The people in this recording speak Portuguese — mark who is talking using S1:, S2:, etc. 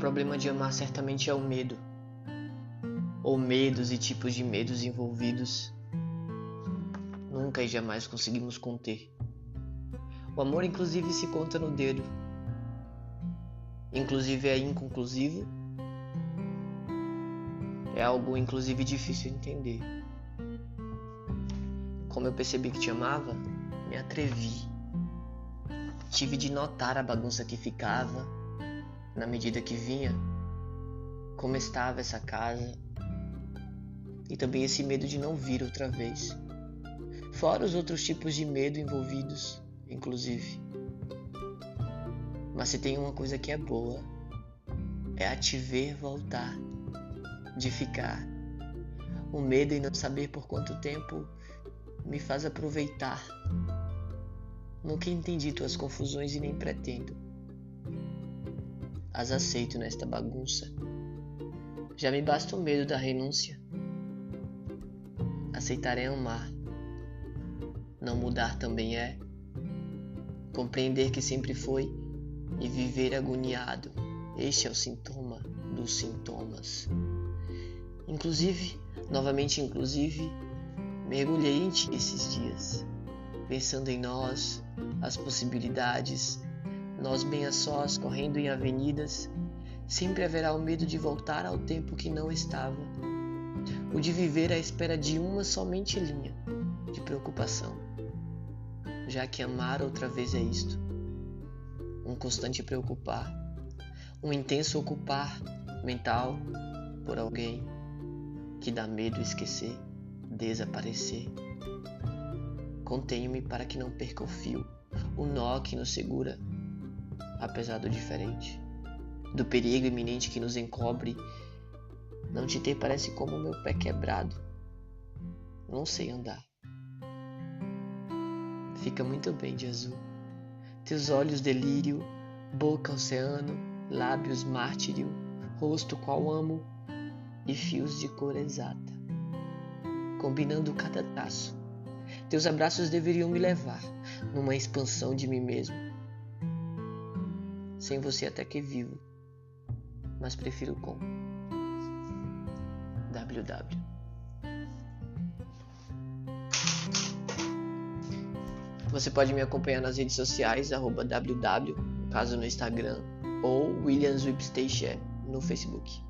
S1: problema de amar certamente é o medo, ou medos e tipos de medos envolvidos. Nunca e jamais conseguimos conter. O amor, inclusive, se conta no dedo. Inclusive, é inconclusivo. É algo, inclusive, difícil de entender. Como eu percebi que te amava, me atrevi. Tive de notar a bagunça que ficava na medida que vinha, como estava essa casa e também esse medo de não vir outra vez. Fora os outros tipos de medo envolvidos, inclusive. Mas se tem uma coisa que é boa, é a te ver voltar, de ficar. O medo em não saber por quanto tempo me faz aproveitar. Nunca entendi tuas confusões e nem pretendo. As aceito nesta bagunça. Já me basta o medo da renúncia. Aceitar é amar. Não mudar também é. Compreender que sempre foi e viver agoniado. Este é o sintoma dos sintomas. Inclusive, novamente inclusive, mergulhei em ti esses dias, pensando em nós, as possibilidades, nós bem a sós, correndo em avenidas, sempre haverá o medo de voltar ao tempo que não estava, o de viver à espera de uma somente linha de preocupação, já que amar outra vez é isto, um constante preocupar, um intenso ocupar mental por alguém que dá medo esquecer, desaparecer. Contenho-me para que não perca o fio, o nó que nos segura apesar do diferente, do perigo iminente que nos encobre. Não te ter parece como o meu pé quebrado. Não sei andar. Fica muito bem de azul. Teus olhos delírio, boca oceano, lábios mártirio, rosto qual amo e fios de cor exata, combinando cada traço. Teus abraços deveriam me levar numa expansão de mim mesmo sem você até que vivo, mas prefiro com. WW. Você pode me acompanhar nas redes sociais, arroba WW, caso no Instagram, ou Williams no Facebook.